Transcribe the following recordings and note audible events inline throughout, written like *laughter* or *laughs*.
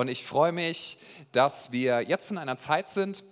und ich freue mich, dass wir jetzt in einer Zeit sind,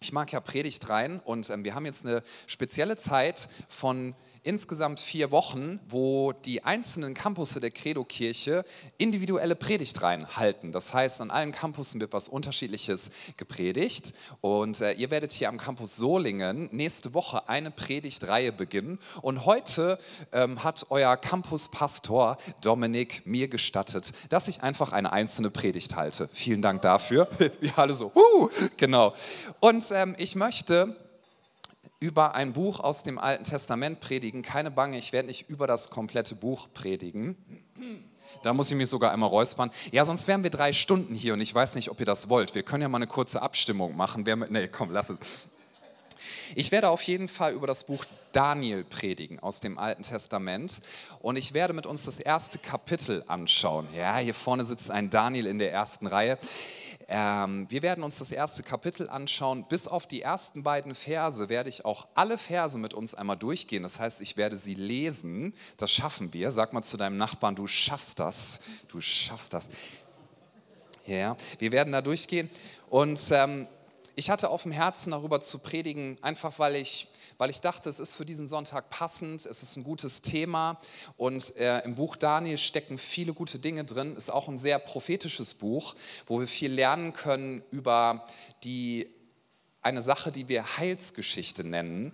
ich mag ja Predigt rein und ähm, wir haben jetzt eine spezielle Zeit von insgesamt vier Wochen, wo die einzelnen Campusse der Credo-Kirche individuelle Predigtreihen halten. Das heißt, an allen Campussen wird was Unterschiedliches gepredigt. Und äh, ihr werdet hier am Campus Solingen nächste Woche eine Predigtreihe beginnen. Und heute ähm, hat euer Campuspastor Dominik mir gestattet, dass ich einfach eine einzelne Predigt halte. Vielen Dank dafür. *laughs* Wir alle so, huh, genau. Und ähm, ich möchte über ein Buch aus dem Alten Testament predigen. Keine Bange, ich werde nicht über das komplette Buch predigen. Da muss ich mich sogar einmal räuspern. Ja, sonst wären wir drei Stunden hier und ich weiß nicht, ob ihr das wollt. Wir können ja mal eine kurze Abstimmung machen. Wer mit, nee, komm, lass es. Ich werde auf jeden Fall über das Buch Daniel predigen aus dem Alten Testament und ich werde mit uns das erste Kapitel anschauen. Ja, hier vorne sitzt ein Daniel in der ersten Reihe. Ähm, wir werden uns das erste Kapitel anschauen. Bis auf die ersten beiden Verse werde ich auch alle Verse mit uns einmal durchgehen. Das heißt, ich werde sie lesen. Das schaffen wir. Sag mal zu deinem Nachbarn, du schaffst das. Du schaffst das. Ja, wir werden da durchgehen. Und ähm, ich hatte auf dem Herzen, darüber zu predigen, einfach weil ich weil ich dachte, es ist für diesen Sonntag passend, es ist ein gutes Thema und äh, im Buch Daniel stecken viele gute Dinge drin. Ist auch ein sehr prophetisches Buch, wo wir viel lernen können über die eine Sache, die wir Heilsgeschichte nennen.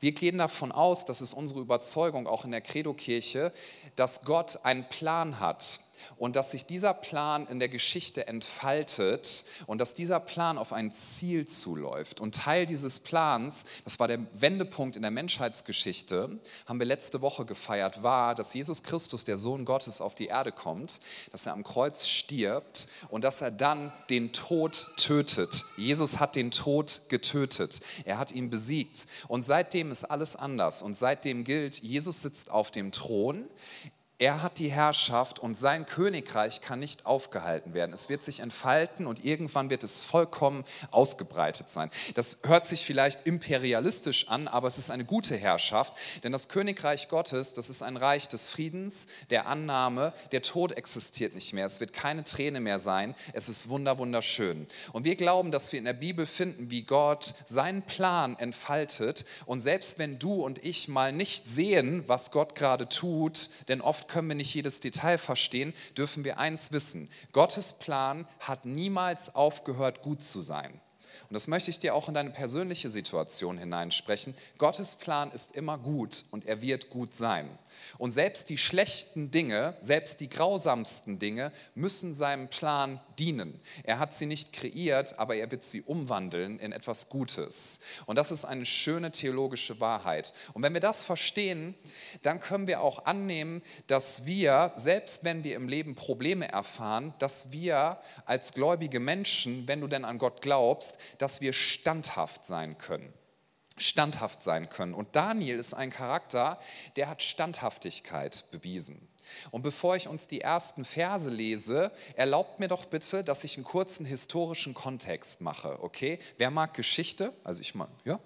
Wir gehen davon aus, das ist unsere Überzeugung auch in der Credo-Kirche, dass Gott einen Plan hat und dass sich dieser Plan in der Geschichte entfaltet und dass dieser Plan auf ein Ziel zuläuft. Und Teil dieses Plans, das war der Wendepunkt in der Menschheitsgeschichte, haben wir letzte Woche gefeiert, war, dass Jesus Christus, der Sohn Gottes, auf die Erde kommt, dass er am Kreuz stirbt und dass er dann den Tod tötet. Jesus hat den Tod getötet. Er hat ihn besiegt. Und seitdem ist alles anders. Und seitdem gilt, Jesus sitzt auf dem Thron. Er hat die Herrschaft und sein Königreich kann nicht aufgehalten werden. Es wird sich entfalten und irgendwann wird es vollkommen ausgebreitet sein. Das hört sich vielleicht imperialistisch an, aber es ist eine gute Herrschaft, denn das Königreich Gottes, das ist ein Reich des Friedens, der Annahme, der Tod existiert nicht mehr. Es wird keine Träne mehr sein. Es ist wunder wunderschön. Und wir glauben, dass wir in der Bibel finden, wie Gott seinen Plan entfaltet und selbst wenn du und ich mal nicht sehen, was Gott gerade tut, denn oft können wir nicht jedes Detail verstehen, dürfen wir eins wissen. Gottes Plan hat niemals aufgehört, gut zu sein. Und das möchte ich dir auch in deine persönliche Situation hineinsprechen. Gottes Plan ist immer gut und er wird gut sein. Und selbst die schlechten Dinge, selbst die grausamsten Dinge müssen seinem Plan dienen. Er hat sie nicht kreiert, aber er wird sie umwandeln in etwas Gutes. Und das ist eine schöne theologische Wahrheit. Und wenn wir das verstehen, dann können wir auch annehmen, dass wir, selbst wenn wir im Leben Probleme erfahren, dass wir als gläubige Menschen, wenn du denn an Gott glaubst, dass wir standhaft sein können standhaft sein können. Und Daniel ist ein Charakter, der hat Standhaftigkeit bewiesen. Und bevor ich uns die ersten Verse lese, erlaubt mir doch bitte, dass ich einen kurzen historischen Kontext mache, okay? Wer mag Geschichte? Also ich mag, ja,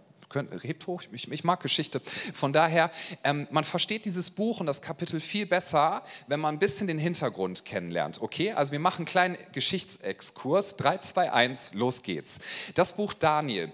hebt hoch, ich, ich, mag Geschichte. Von daher, ähm, man versteht dieses Buch und das Kapitel viel besser, wenn man ein bisschen den Hintergrund kennenlernt. Okay, also wir machen einen kleinen Geschichtsexkurs. 3, 2, 1, los geht's. Das Buch Daniel.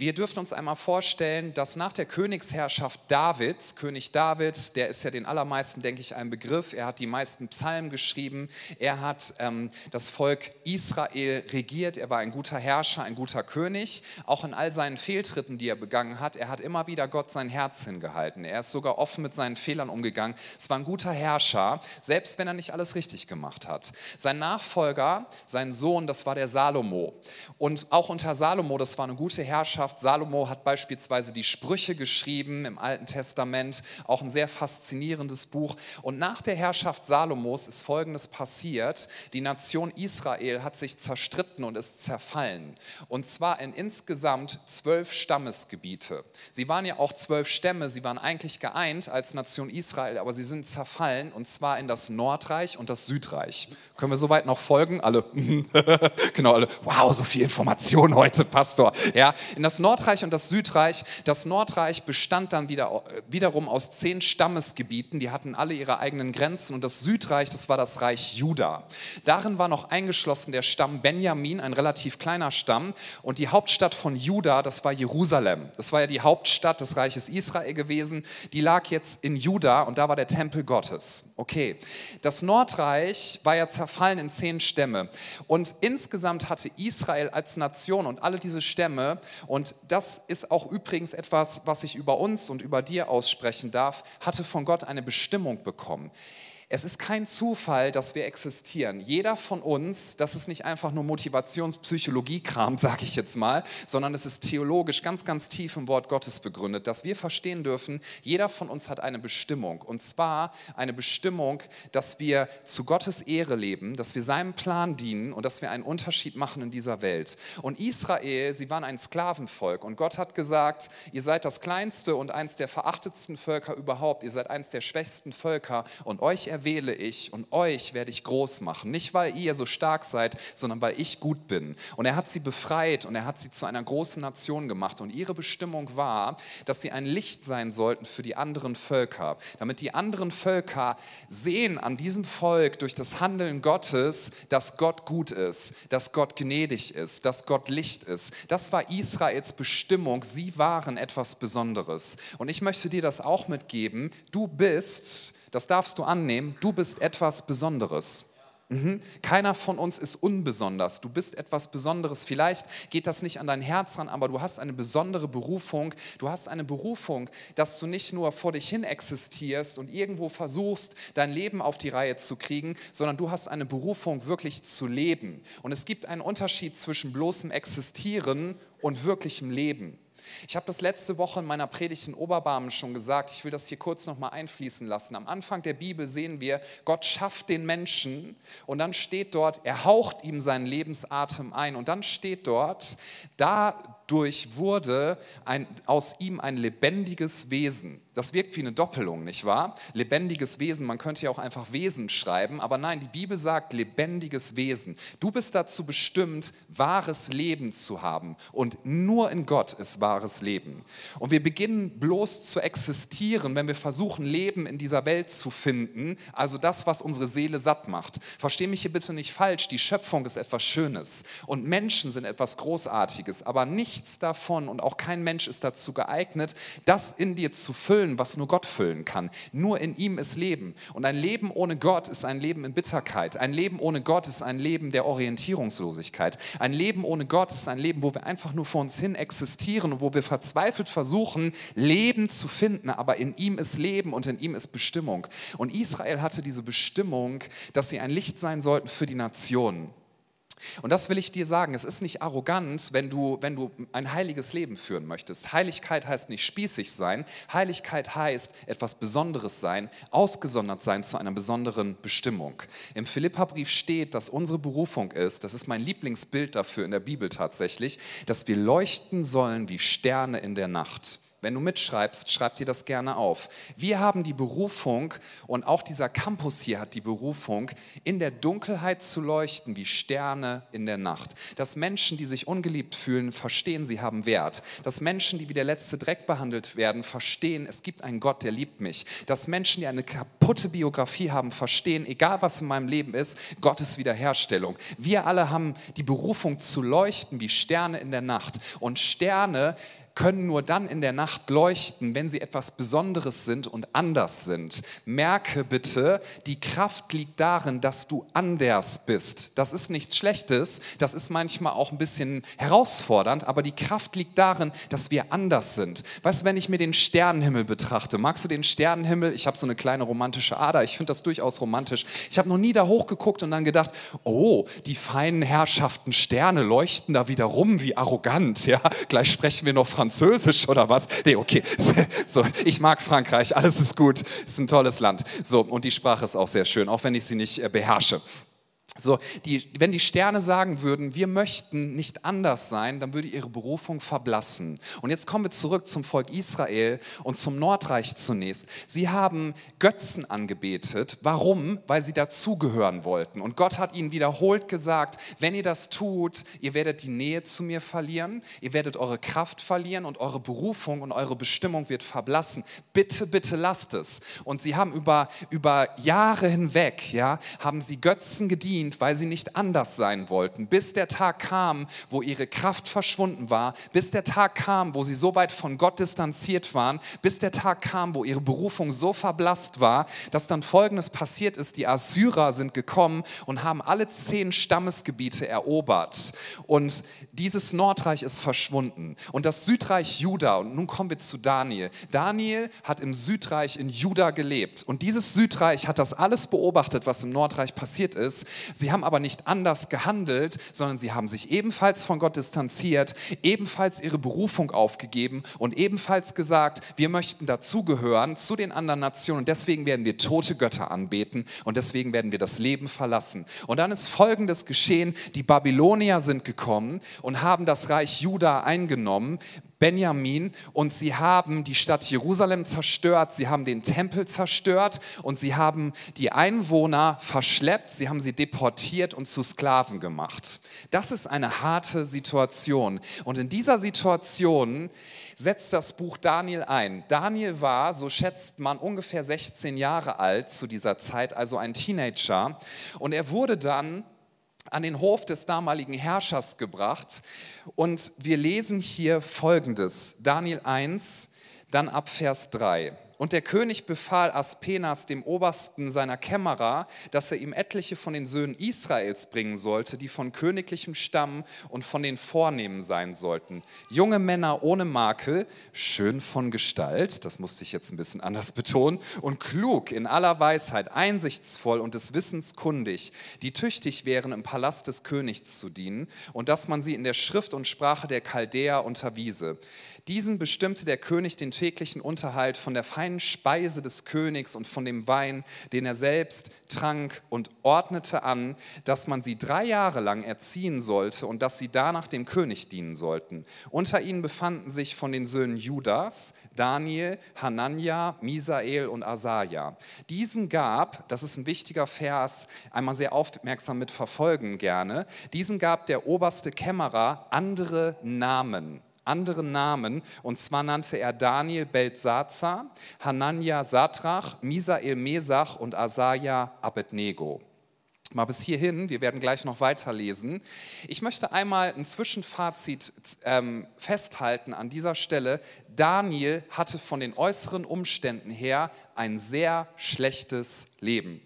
Wir dürfen uns einmal vorstellen, dass nach der Königsherrschaft Davids, König David, der ist ja den allermeisten, denke ich, ein Begriff, er hat die meisten Psalmen geschrieben, er hat ähm, das Volk Israel regiert, er war ein guter Herrscher, ein guter König, auch in all seinen Fehltritten, die er begangen hat, er hat immer wieder Gott sein Herz hingehalten, er ist sogar offen mit seinen Fehlern umgegangen, es war ein guter Herrscher, selbst wenn er nicht alles richtig gemacht hat. Sein Nachfolger, sein Sohn, das war der Salomo und auch unter Salomo, das war eine gute Herrschaft, Wissenschaft. Salomo hat beispielsweise die Sprüche geschrieben im Alten Testament, auch ein sehr faszinierendes Buch. Und nach der Herrschaft Salomos ist Folgendes passiert. Die Nation Israel hat sich zerstritten und ist zerfallen. Und zwar in insgesamt zwölf Stammesgebiete. Sie waren ja auch zwölf Stämme, sie waren eigentlich geeint als Nation Israel, aber sie sind zerfallen und zwar in das Nordreich und das Südreich. Können wir soweit noch folgen? Alle, *laughs* genau, alle, wow, so viel Information heute, Pastor. Ja, in das Nordreich und das Südreich. Das Nordreich bestand dann wieder, wiederum aus zehn Stammesgebieten, die hatten alle ihre eigenen Grenzen. Und das Südreich, das war das Reich Juda. Darin war noch eingeschlossen der Stamm Benjamin, ein relativ kleiner Stamm. Und die Hauptstadt von Juda, das war Jerusalem. Das war ja die Hauptstadt des Reiches Israel gewesen. Die lag jetzt in Juda und da war der Tempel Gottes. Okay, das Nordreich war ja zerfallen in zehn Stämme. Und insgesamt hatte Israel als Nation und alle diese Stämme, und das ist auch übrigens etwas, was ich über uns und über dir aussprechen darf, hatte von Gott eine Bestimmung bekommen. Es ist kein Zufall, dass wir existieren. Jeder von uns, das ist nicht einfach nur Motivationspsychologie-Kram, *laughs* sage ich jetzt mal, sondern es ist theologisch ganz, ganz tief im Wort Gottes begründet, dass wir verstehen dürfen, jeder von uns hat eine Bestimmung. Und zwar eine Bestimmung, dass wir zu Gottes Ehre leben, dass wir seinem Plan dienen und dass wir einen Unterschied machen in dieser Welt. Und Israel, sie waren ein Sklavenvolk und Gott hat gesagt, ihr seid das kleinste und eins der verachtetsten Völker überhaupt, ihr seid eins der schwächsten Völker und euch erwähle ich und euch werde ich groß machen. Nicht, weil ihr so stark seid, sondern weil ich gut bin. Und er hat sie befreit und er hat sie zu einer großen Nation gemacht. Und ihre Bestimmung war, dass sie ein Licht sein sollten für die anderen Völker, damit die anderen Völker sehen an diesem Volk durch das Handeln Gottes, dass Gott gut ist, dass Gott gnädig ist, dass Gott Licht ist. Das war Israels Bestimmung. Sie waren etwas Besonderes. Und ich möchte dir das auch mitgeben. Du bist das darfst du annehmen. Du bist etwas Besonderes. Mhm. Keiner von uns ist unbesonders. Du bist etwas Besonderes. Vielleicht geht das nicht an dein Herz ran, aber du hast eine besondere Berufung. Du hast eine Berufung, dass du nicht nur vor dich hin existierst und irgendwo versuchst, dein Leben auf die Reihe zu kriegen, sondern du hast eine Berufung, wirklich zu leben. Und es gibt einen Unterschied zwischen bloßem Existieren und wirklichem Leben. Ich habe das letzte Woche in meiner Predigt in Oberbarmen schon gesagt. Ich will das hier kurz nochmal einfließen lassen. Am Anfang der Bibel sehen wir, Gott schafft den Menschen und dann steht dort, er haucht ihm seinen Lebensatem ein. Und dann steht dort, dadurch wurde ein, aus ihm ein lebendiges Wesen. Das wirkt wie eine Doppelung, nicht wahr? Lebendiges Wesen, man könnte ja auch einfach Wesen schreiben, aber nein, die Bibel sagt lebendiges Wesen. Du bist dazu bestimmt, wahres Leben zu haben und nur in Gott ist wahres Leben. Und wir beginnen bloß zu existieren, wenn wir versuchen, Leben in dieser Welt zu finden, also das, was unsere Seele satt macht. Versteh mich hier bitte nicht falsch, die Schöpfung ist etwas Schönes und Menschen sind etwas Großartiges, aber nichts davon und auch kein Mensch ist dazu geeignet, das in dir zu füllen was nur Gott füllen kann. Nur in ihm ist Leben. Und ein Leben ohne Gott ist ein Leben in Bitterkeit. Ein Leben ohne Gott ist ein Leben der Orientierungslosigkeit. Ein Leben ohne Gott ist ein Leben, wo wir einfach nur vor uns hin existieren und wo wir verzweifelt versuchen, Leben zu finden. Aber in ihm ist Leben und in ihm ist Bestimmung. Und Israel hatte diese Bestimmung, dass sie ein Licht sein sollten für die Nationen. Und das will ich dir sagen, es ist nicht arrogant, wenn du, wenn du ein heiliges Leben führen möchtest. Heiligkeit heißt nicht spießig sein, Heiligkeit heißt etwas Besonderes sein, ausgesondert sein zu einer besonderen Bestimmung. Im Philipperbrief steht, dass unsere Berufung ist, das ist mein Lieblingsbild dafür in der Bibel tatsächlich, dass wir leuchten sollen wie Sterne in der Nacht. Wenn du mitschreibst, schreib dir das gerne auf. Wir haben die Berufung und auch dieser Campus hier hat die Berufung, in der Dunkelheit zu leuchten wie Sterne in der Nacht. Dass Menschen, die sich ungeliebt fühlen, verstehen, sie haben Wert. Dass Menschen, die wie der letzte Dreck behandelt werden, verstehen, es gibt einen Gott, der liebt mich. Dass Menschen, die eine kaputte Biografie haben, verstehen, egal was in meinem Leben ist, Gottes Wiederherstellung. Wir alle haben die Berufung zu leuchten wie Sterne in der Nacht. Und Sterne können nur dann in der Nacht leuchten, wenn sie etwas Besonderes sind und anders sind. Merke bitte, die Kraft liegt darin, dass du anders bist. Das ist nichts Schlechtes, das ist manchmal auch ein bisschen herausfordernd, aber die Kraft liegt darin, dass wir anders sind. Weißt du, wenn ich mir den Sternenhimmel betrachte, magst du den Sternenhimmel? Ich habe so eine kleine romantische Ader, ich finde das durchaus romantisch. Ich habe noch nie da hochgeguckt und dann gedacht, oh, die feinen Herrschaften Sterne leuchten da wieder rum, wie arrogant. Ja, gleich sprechen wir noch Französisch Französisch oder was? Nee, okay. *laughs* So, ich mag Frankreich, alles ist gut, ist ein tolles Land. So, und die Sprache ist auch sehr schön, auch wenn ich sie nicht äh, beherrsche. So, die, wenn die Sterne sagen würden, wir möchten nicht anders sein, dann würde ihre Berufung verblassen. Und jetzt kommen wir zurück zum Volk Israel und zum Nordreich zunächst. Sie haben Götzen angebetet. Warum? Weil sie dazugehören wollten. Und Gott hat ihnen wiederholt gesagt, wenn ihr das tut, ihr werdet die Nähe zu mir verlieren, ihr werdet eure Kraft verlieren und eure Berufung und eure Bestimmung wird verblassen. Bitte, bitte lasst es. Und sie haben über, über Jahre hinweg, ja, haben sie Götzen gedient bedient, weil sie nicht anders sein wollten, bis der Tag kam, wo ihre Kraft verschwunden war, bis der Tag kam, wo sie so weit von Gott distanziert waren, bis der Tag kam, wo ihre Berufung so verblasst war, dass dann Folgendes passiert ist. Die Assyrer sind gekommen und haben alle zehn Stammesgebiete erobert. Und dieses Nordreich ist verschwunden. Und das Südreich Juda, und nun kommen wir zu Daniel. Daniel hat im Südreich in Juda gelebt. Und dieses Südreich hat das alles beobachtet, was im Nordreich passiert ist. Sie haben aber nicht anders gehandelt, sondern sie haben sich ebenfalls von Gott distanziert, ebenfalls ihre Berufung aufgegeben und ebenfalls gesagt, wir möchten dazugehören zu den anderen Nationen und deswegen werden wir tote Götter anbeten und deswegen werden wir das Leben verlassen. Und dann ist Folgendes geschehen, die Babylonier sind gekommen und haben das Reich Juda eingenommen, Benjamin und sie haben die Stadt Jerusalem zerstört, sie haben den Tempel zerstört und sie haben die Einwohner verschleppt, sie haben sie deportiert und zu Sklaven gemacht. Das ist eine harte Situation und in dieser Situation setzt das Buch Daniel ein. Daniel war, so schätzt man, ungefähr 16 Jahre alt zu dieser Zeit, also ein Teenager und er wurde dann an den Hof des damaligen Herrschers gebracht. Und wir lesen hier Folgendes, Daniel 1, dann ab Vers 3. Und der König befahl Aspenas, dem Obersten seiner Kämmerer, dass er ihm etliche von den Söhnen Israels bringen sollte, die von königlichem Stamm und von den Vornehmen sein sollten. Junge Männer ohne Makel, schön von Gestalt, das musste ich jetzt ein bisschen anders betonen, und klug in aller Weisheit, einsichtsvoll und des Wissens kundig, die tüchtig wären, im Palast des Königs zu dienen und dass man sie in der Schrift und Sprache der Chaldäer unterwiese. Diesen bestimmte der König den täglichen Unterhalt von der feinen Speise des Königs und von dem Wein, den er selbst trank, und ordnete an, dass man sie drei Jahre lang erziehen sollte und dass sie danach dem König dienen sollten. Unter ihnen befanden sich von den Söhnen Judas, Daniel, Hanania, Misael und Asaja. Diesen gab, das ist ein wichtiger Vers, einmal sehr aufmerksam mit verfolgen gerne, diesen gab der oberste Kämmerer andere Namen anderen Namen. Und zwar nannte er Daniel Beltsatzar, Hanania Satrach, Misael Mesach und Asaja Abednego. Mal bis hierhin, wir werden gleich noch weiterlesen. Ich möchte einmal ein Zwischenfazit ähm, festhalten an dieser Stelle. Daniel hatte von den äußeren Umständen her ein sehr schlechtes Leben.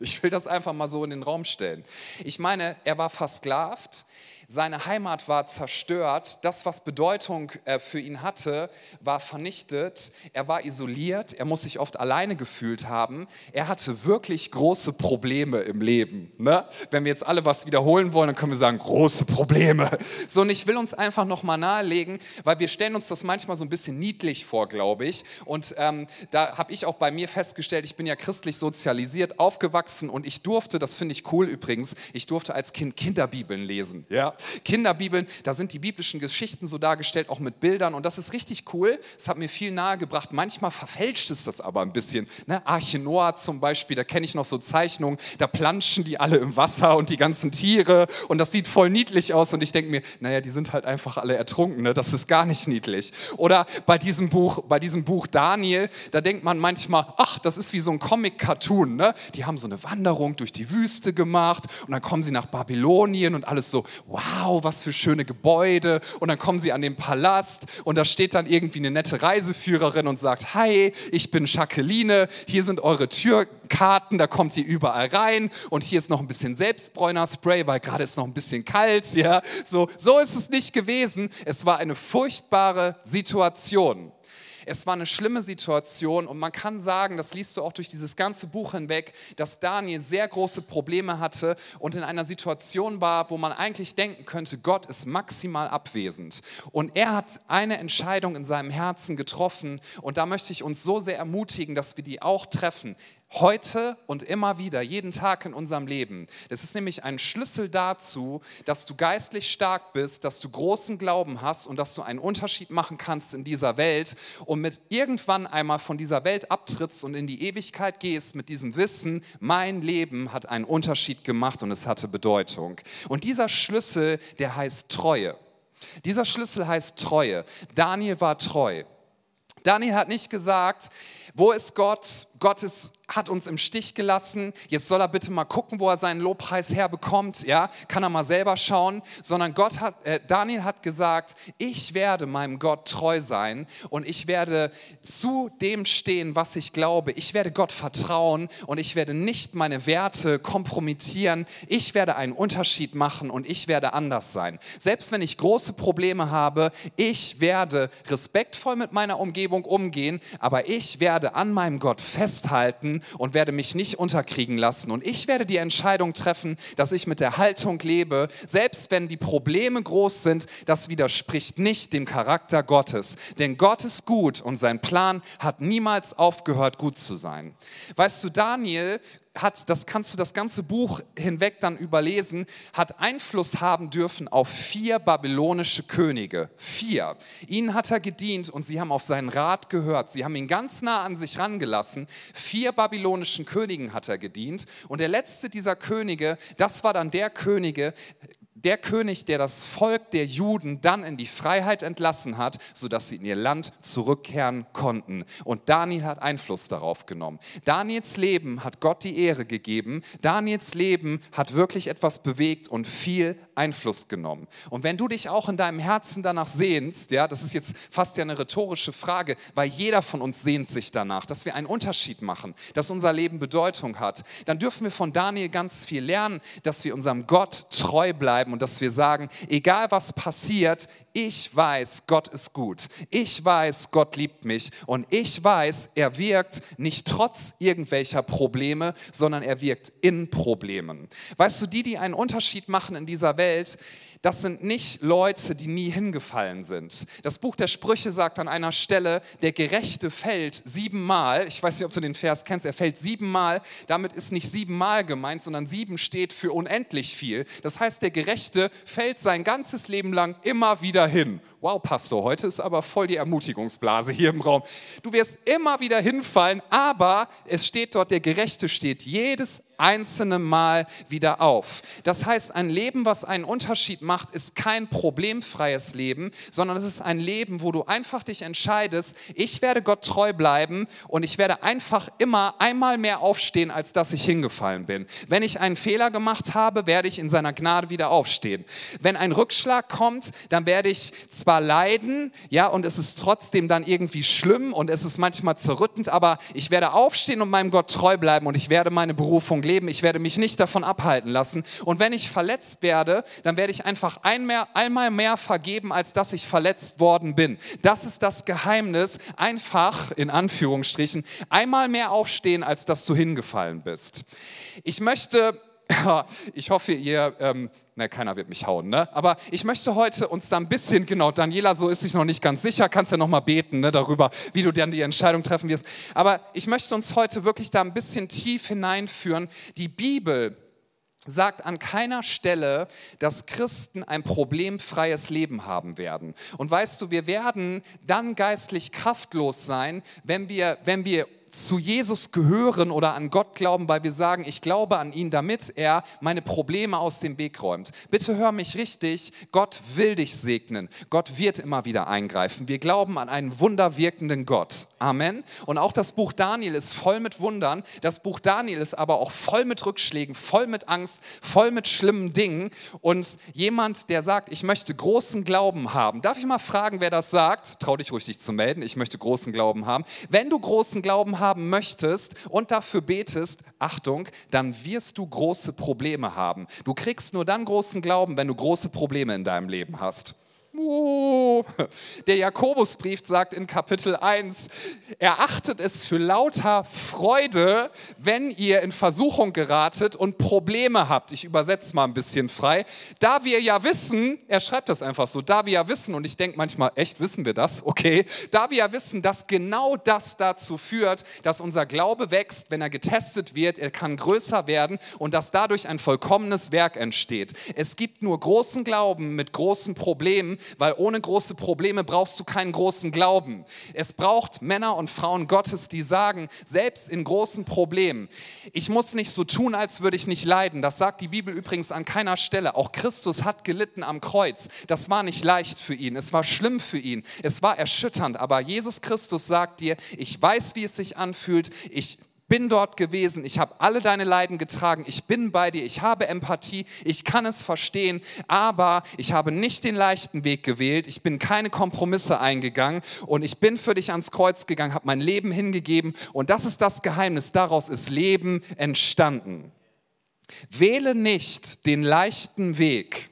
Ich will das einfach mal so in den Raum stellen. Ich meine, er war versklavt, seine Heimat war zerstört. Das, was Bedeutung äh, für ihn hatte, war vernichtet. Er war isoliert. Er muss sich oft alleine gefühlt haben. Er hatte wirklich große Probleme im Leben. Ne? Wenn wir jetzt alle was wiederholen wollen, dann können wir sagen, große Probleme. So, und ich will uns einfach nochmal nahelegen, weil wir stellen uns das manchmal so ein bisschen niedlich vor, glaube ich. Und ähm, da habe ich auch bei mir festgestellt, ich bin ja christlich sozialisiert, aufgewachsen und ich durfte, das finde ich cool übrigens, ich durfte als Kind Kinderbibeln lesen. Ja? Kinderbibeln, da sind die biblischen Geschichten so dargestellt, auch mit Bildern und das ist richtig cool. Es hat mir viel nahegebracht. Manchmal verfälscht es das aber ein bisschen. Ne? Arche Noah zum Beispiel, da kenne ich noch so Zeichnungen, da planschen die alle im Wasser und die ganzen Tiere und das sieht voll niedlich aus und ich denke mir, naja, die sind halt einfach alle ertrunken, ne? das ist gar nicht niedlich. Oder bei diesem Buch, bei diesem Buch Daniel, da denkt man manchmal, ach, das ist wie so ein Comic-Cartoon. Ne? Die haben so eine Wanderung durch die Wüste gemacht und dann kommen sie nach Babylonien und alles so, wow, wow, was für schöne Gebäude. Und dann kommen sie an den Palast und da steht dann irgendwie eine nette Reiseführerin und sagt, hi, ich bin Jacqueline, hier sind eure Türkarten, da kommt ihr überall rein und hier ist noch ein bisschen Selbstbräuner-Spray, weil gerade ist noch ein bisschen kalt. Ja? So, so ist es nicht gewesen. Es war eine furchtbare Situation. Es war eine schlimme Situation und man kann sagen, das liest du auch durch dieses ganze Buch hinweg, dass Daniel sehr große Probleme hatte und in einer Situation war, wo man eigentlich denken könnte, Gott ist maximal abwesend. Und er hat eine Entscheidung in seinem Herzen getroffen und da möchte ich uns so sehr ermutigen, dass wir die auch treffen. Heute und immer wieder, jeden Tag in unserem Leben. Das ist nämlich ein Schlüssel dazu, dass du geistlich stark bist, dass du großen Glauben hast und dass du einen Unterschied machen kannst in dieser Welt und mit irgendwann einmal von dieser Welt abtrittst und in die Ewigkeit gehst mit diesem Wissen, mein Leben hat einen Unterschied gemacht und es hatte Bedeutung. Und dieser Schlüssel, der heißt Treue. Dieser Schlüssel heißt Treue. Daniel war treu. Daniel hat nicht gesagt, wo ist Gott? Gott ist, hat uns im Stich gelassen. Jetzt soll er bitte mal gucken, wo er seinen Lobpreis herbekommt. Ja, kann er mal selber schauen. Sondern Gott hat, äh, Daniel hat gesagt, ich werde meinem Gott treu sein und ich werde zu dem stehen, was ich glaube. Ich werde Gott vertrauen und ich werde nicht meine Werte kompromittieren. Ich werde einen Unterschied machen und ich werde anders sein. Selbst wenn ich große Probleme habe, ich werde respektvoll mit meiner Umgebung umgehen, aber ich werde an meinem Gott festhalten und werde mich nicht unterkriegen lassen. Und ich werde die Entscheidung treffen, dass ich mit der Haltung lebe, selbst wenn die Probleme groß sind, das widerspricht nicht dem Charakter Gottes. Denn Gott ist gut und sein Plan hat niemals aufgehört, gut zu sein. Weißt du, Daniel hat, das kannst du das ganze Buch hinweg dann überlesen, hat Einfluss haben dürfen auf vier babylonische Könige. Vier. Ihnen hat er gedient und sie haben auf seinen Rat gehört. Sie haben ihn ganz nah an sich rangelassen. Vier babylonischen Königen hat er gedient. Und der letzte dieser Könige, das war dann der Könige, der König, der das Volk der Juden dann in die Freiheit entlassen hat, sodass sie in ihr Land zurückkehren konnten. Und Daniel hat Einfluss darauf genommen. Daniels Leben hat Gott die Ehre gegeben. Daniels Leben hat wirklich etwas bewegt und viel Einfluss genommen. Und wenn du dich auch in deinem Herzen danach sehnst, ja, das ist jetzt fast ja eine rhetorische Frage, weil jeder von uns sehnt sich danach, dass wir einen Unterschied machen, dass unser Leben Bedeutung hat, dann dürfen wir von Daniel ganz viel lernen, dass wir unserem Gott treu bleiben bleiben und dass wir sagen, egal was passiert, ich weiß, Gott ist gut. Ich weiß, Gott liebt mich und ich weiß, er wirkt nicht trotz irgendwelcher Probleme, sondern er wirkt in Problemen. Weißt du, die, die einen Unterschied machen in dieser Welt, das sind nicht Leute, die nie hingefallen sind. Das Buch der Sprüche sagt an einer Stelle, der Gerechte fällt siebenmal. Ich weiß nicht, ob du den Vers kennst, er fällt siebenmal. Damit ist nicht siebenmal gemeint, sondern sieben steht für unendlich viel. Das heißt, der Gerechte fällt sein ganzes Leben lang immer wieder hin. Wow, Pastor, heute ist aber voll die Ermutigungsblase hier im Raum. Du wirst immer wieder hinfallen, aber es steht dort, der Gerechte steht jedes einzelne Mal wieder auf. Das heißt, ein Leben, was einen Unterschied macht, ist kein problemfreies Leben, sondern es ist ein Leben, wo du einfach dich entscheidest, ich werde Gott treu bleiben und ich werde einfach immer einmal mehr aufstehen, als dass ich hingefallen bin. Wenn ich einen Fehler gemacht habe, werde ich in seiner Gnade wieder aufstehen. Wenn ein Rückschlag kommt, dann werde ich zwar leiden, ja, und es ist trotzdem dann irgendwie schlimm und es ist manchmal zerrüttend, aber ich werde aufstehen und meinem Gott treu bleiben und ich werde meine Berufung leben. Ich werde mich nicht davon abhalten lassen. Und wenn ich verletzt werde, dann werde ich einfach einmal mehr vergeben, als dass ich verletzt worden bin. Das ist das Geheimnis. Einfach, in Anführungsstrichen, einmal mehr aufstehen, als dass du hingefallen bist. Ich möchte ich hoffe, ihr, ähm, na, keiner wird mich hauen, ne? Aber ich möchte heute uns da ein bisschen, genau, Daniela, so ist sich noch nicht ganz sicher, kannst ja noch mal beten, ne, darüber, wie du dann die Entscheidung treffen wirst. Aber ich möchte uns heute wirklich da ein bisschen tief hineinführen. Die Bibel sagt an keiner Stelle, dass Christen ein problemfreies Leben haben werden. Und weißt du, wir werden dann geistlich kraftlos sein, wenn wir, wenn wir zu Jesus gehören oder an Gott glauben, weil wir sagen, ich glaube an ihn, damit er meine Probleme aus dem Weg räumt. Bitte hör mich richtig, Gott will dich segnen. Gott wird immer wieder eingreifen. Wir glauben an einen wunderwirkenden Gott. Amen. Und auch das Buch Daniel ist voll mit Wundern. Das Buch Daniel ist aber auch voll mit Rückschlägen, voll mit Angst, voll mit schlimmen Dingen. Und jemand, der sagt, ich möchte großen Glauben haben. Darf ich mal fragen, wer das sagt? Trau dich ruhig, dich zu melden. Ich möchte großen Glauben haben. Wenn du großen Glauben haben möchtest und dafür betest, Achtung, dann wirst du große Probleme haben. Du kriegst nur dann großen Glauben, wenn du große Probleme in deinem Leben hast. Der Jakobusbrief sagt in Kapitel 1, erachtet es für lauter Freude, wenn ihr in Versuchung geratet und Probleme habt. Ich übersetze mal ein bisschen frei. Da wir ja wissen, er schreibt das einfach so, da wir ja wissen, und ich denke manchmal, echt wissen wir das? Okay. Da wir ja wissen, dass genau das dazu führt, dass unser Glaube wächst, wenn er getestet wird, er kann größer werden und dass dadurch ein vollkommenes Werk entsteht. Es gibt nur großen Glauben mit großen Problemen, weil ohne große Probleme brauchst du keinen großen Glauben. Es braucht Männer und Frauen Gottes, die sagen, selbst in großen Problemen, ich muss nicht so tun, als würde ich nicht leiden. Das sagt die Bibel übrigens an keiner Stelle. Auch Christus hat gelitten am Kreuz. Das war nicht leicht für ihn. Es war schlimm für ihn. Es war erschütternd. Aber Jesus Christus sagt dir, ich weiß, wie es sich anfühlt. Ich bin dort gewesen, ich habe alle deine Leiden getragen, ich bin bei dir, ich habe Empathie, ich kann es verstehen, aber ich habe nicht den leichten Weg gewählt, ich bin keine Kompromisse eingegangen und ich bin für dich ans Kreuz gegangen, habe mein Leben hingegeben und das ist das Geheimnis, daraus ist Leben entstanden. Wähle nicht den leichten Weg,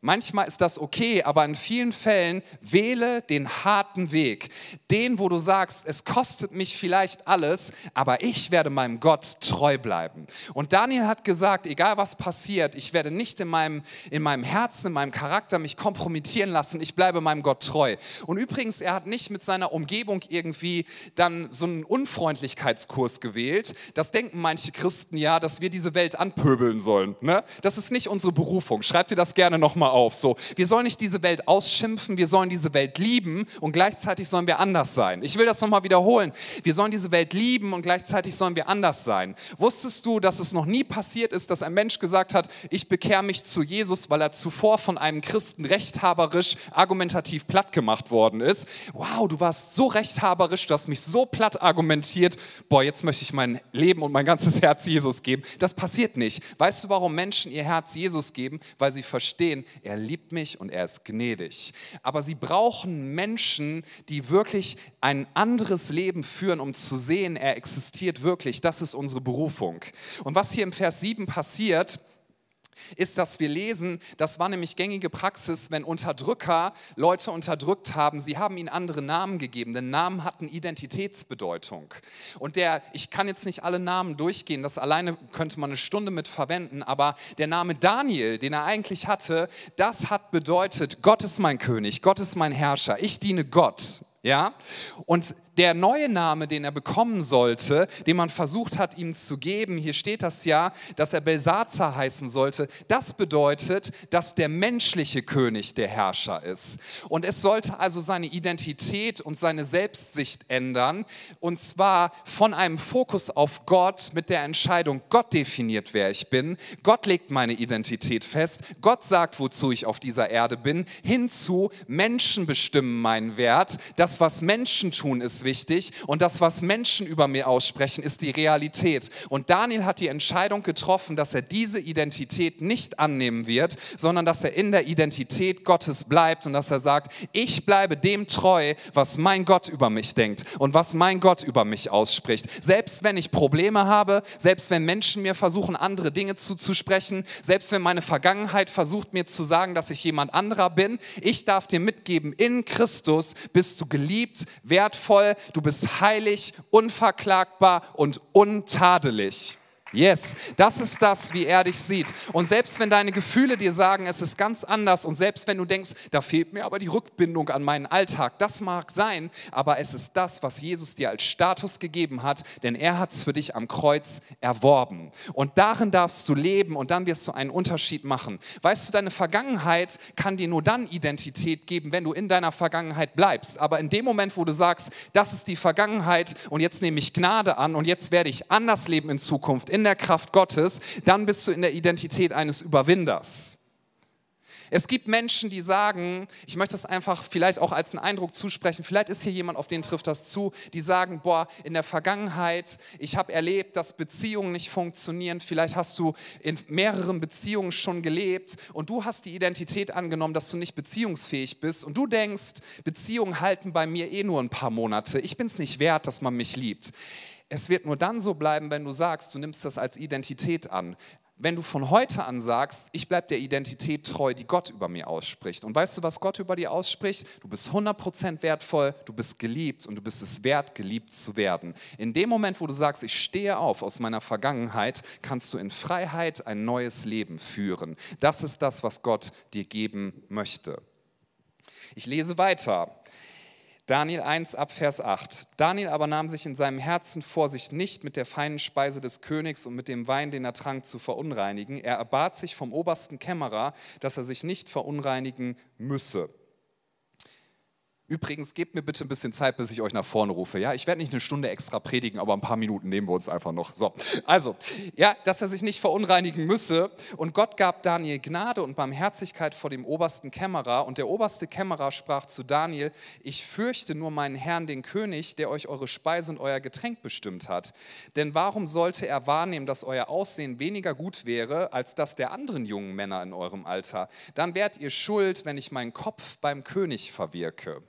Manchmal ist das okay, aber in vielen Fällen wähle den harten Weg. Den, wo du sagst, es kostet mich vielleicht alles, aber ich werde meinem Gott treu bleiben. Und Daniel hat gesagt, egal was passiert, ich werde nicht in meinem, in meinem Herzen, in meinem Charakter mich kompromittieren lassen, ich bleibe meinem Gott treu. Und übrigens, er hat nicht mit seiner Umgebung irgendwie dann so einen Unfreundlichkeitskurs gewählt. Das denken manche Christen ja, dass wir diese Welt anpöbeln sollen. Ne? Das ist nicht unsere Berufung. Schreibt dir das gerne nochmal mal auf. So, wir sollen nicht diese Welt ausschimpfen, wir sollen diese Welt lieben und gleichzeitig sollen wir anders sein. Ich will das nochmal wiederholen. Wir sollen diese Welt lieben und gleichzeitig sollen wir anders sein. Wusstest du, dass es noch nie passiert ist, dass ein Mensch gesagt hat, ich bekehre mich zu Jesus, weil er zuvor von einem Christen rechthaberisch, argumentativ platt gemacht worden ist? Wow, du warst so rechthaberisch, du hast mich so platt argumentiert. Boah, jetzt möchte ich mein Leben und mein ganzes Herz Jesus geben. Das passiert nicht. Weißt du, warum Menschen ihr Herz Jesus geben? Weil sie verstehen, er liebt mich und er ist gnädig. Aber sie brauchen Menschen, die wirklich ein anderes Leben führen, um zu sehen, er existiert wirklich. Das ist unsere Berufung. Und was hier im Vers 7 passiert, ist, dass wir lesen, das war nämlich gängige Praxis, wenn Unterdrücker Leute unterdrückt haben, sie haben ihnen andere Namen gegeben, denn Namen hatten Identitätsbedeutung. Und der, ich kann jetzt nicht alle Namen durchgehen, das alleine könnte man eine Stunde mit verwenden, aber der Name Daniel, den er eigentlich hatte, das hat bedeutet, Gott ist mein König, Gott ist mein Herrscher, ich diene Gott. Ja? Und der neue Name, den er bekommen sollte, den man versucht hat, ihm zu geben, hier steht das ja, dass er Belsazar heißen sollte, das bedeutet, dass der menschliche König der Herrscher ist. Und es sollte also seine Identität und seine Selbstsicht ändern, und zwar von einem Fokus auf Gott mit der Entscheidung, Gott definiert, wer ich bin, Gott legt meine Identität fest, Gott sagt, wozu ich auf dieser Erde bin, hinzu Menschen bestimmen meinen Wert, das, was Menschen tun, ist wichtig und das, was Menschen über mir aussprechen, ist die Realität. Und Daniel hat die Entscheidung getroffen, dass er diese Identität nicht annehmen wird, sondern dass er in der Identität Gottes bleibt und dass er sagt, ich bleibe dem treu, was mein Gott über mich denkt und was mein Gott über mich ausspricht. Selbst wenn ich Probleme habe, selbst wenn Menschen mir versuchen, andere Dinge zuzusprechen, selbst wenn meine Vergangenheit versucht mir zu sagen, dass ich jemand anderer bin, ich darf dir mitgeben, in Christus bist du geliebt, wertvoll, du bist heilig, unverklagbar und untadelig. Yes, das ist das, wie er dich sieht. Und selbst wenn deine Gefühle dir sagen, es ist ganz anders und selbst wenn du denkst, da fehlt mir aber die Rückbindung an meinen Alltag, das mag sein, aber es ist das, was Jesus dir als Status gegeben hat, denn er hat es für dich am Kreuz erworben. Und darin darfst du leben und dann wirst du einen Unterschied machen. Weißt du, deine Vergangenheit kann dir nur dann Identität geben, wenn du in deiner Vergangenheit bleibst. Aber in dem Moment, wo du sagst, das ist die Vergangenheit und jetzt nehme ich Gnade an und jetzt werde ich anders leben in Zukunft, in der Kraft Gottes, dann bist du in der Identität eines Überwinders. Es gibt Menschen, die sagen, ich möchte das einfach vielleicht auch als einen Eindruck zusprechen, vielleicht ist hier jemand, auf den trifft das zu, die sagen, boah, in der Vergangenheit, ich habe erlebt, dass Beziehungen nicht funktionieren, vielleicht hast du in mehreren Beziehungen schon gelebt und du hast die Identität angenommen, dass du nicht beziehungsfähig bist und du denkst, Beziehungen halten bei mir eh nur ein paar Monate, ich bin es nicht wert, dass man mich liebt. Es wird nur dann so bleiben, wenn du sagst, du nimmst das als Identität an. Wenn du von heute an sagst, ich bleibe der Identität treu, die Gott über mir ausspricht. Und weißt du, was Gott über dir ausspricht? Du bist 100% wertvoll, du bist geliebt und du bist es wert, geliebt zu werden. In dem Moment, wo du sagst, ich stehe auf aus meiner Vergangenheit, kannst du in Freiheit ein neues Leben führen. Das ist das, was Gott dir geben möchte. Ich lese weiter. Daniel 1 ab Vers 8. Daniel aber nahm sich in seinem Herzen vor, sich nicht mit der feinen Speise des Königs und mit dem Wein, den er trank, zu verunreinigen. Er erbat sich vom obersten Kämmerer, dass er sich nicht verunreinigen müsse. Übrigens, gebt mir bitte ein bisschen Zeit, bis ich euch nach vorne rufe. Ja, ich werde nicht eine Stunde extra predigen, aber ein paar Minuten nehmen wir uns einfach noch. So, also, ja, dass er sich nicht verunreinigen müsse. Und Gott gab Daniel Gnade und Barmherzigkeit vor dem obersten Kämmerer. Und der oberste Kämmerer sprach zu Daniel: Ich fürchte nur meinen Herrn, den König, der euch eure Speise und euer Getränk bestimmt hat. Denn warum sollte er wahrnehmen, dass euer Aussehen weniger gut wäre als das der anderen jungen Männer in eurem Alter? Dann wärt ihr schuld, wenn ich meinen Kopf beim König verwirke.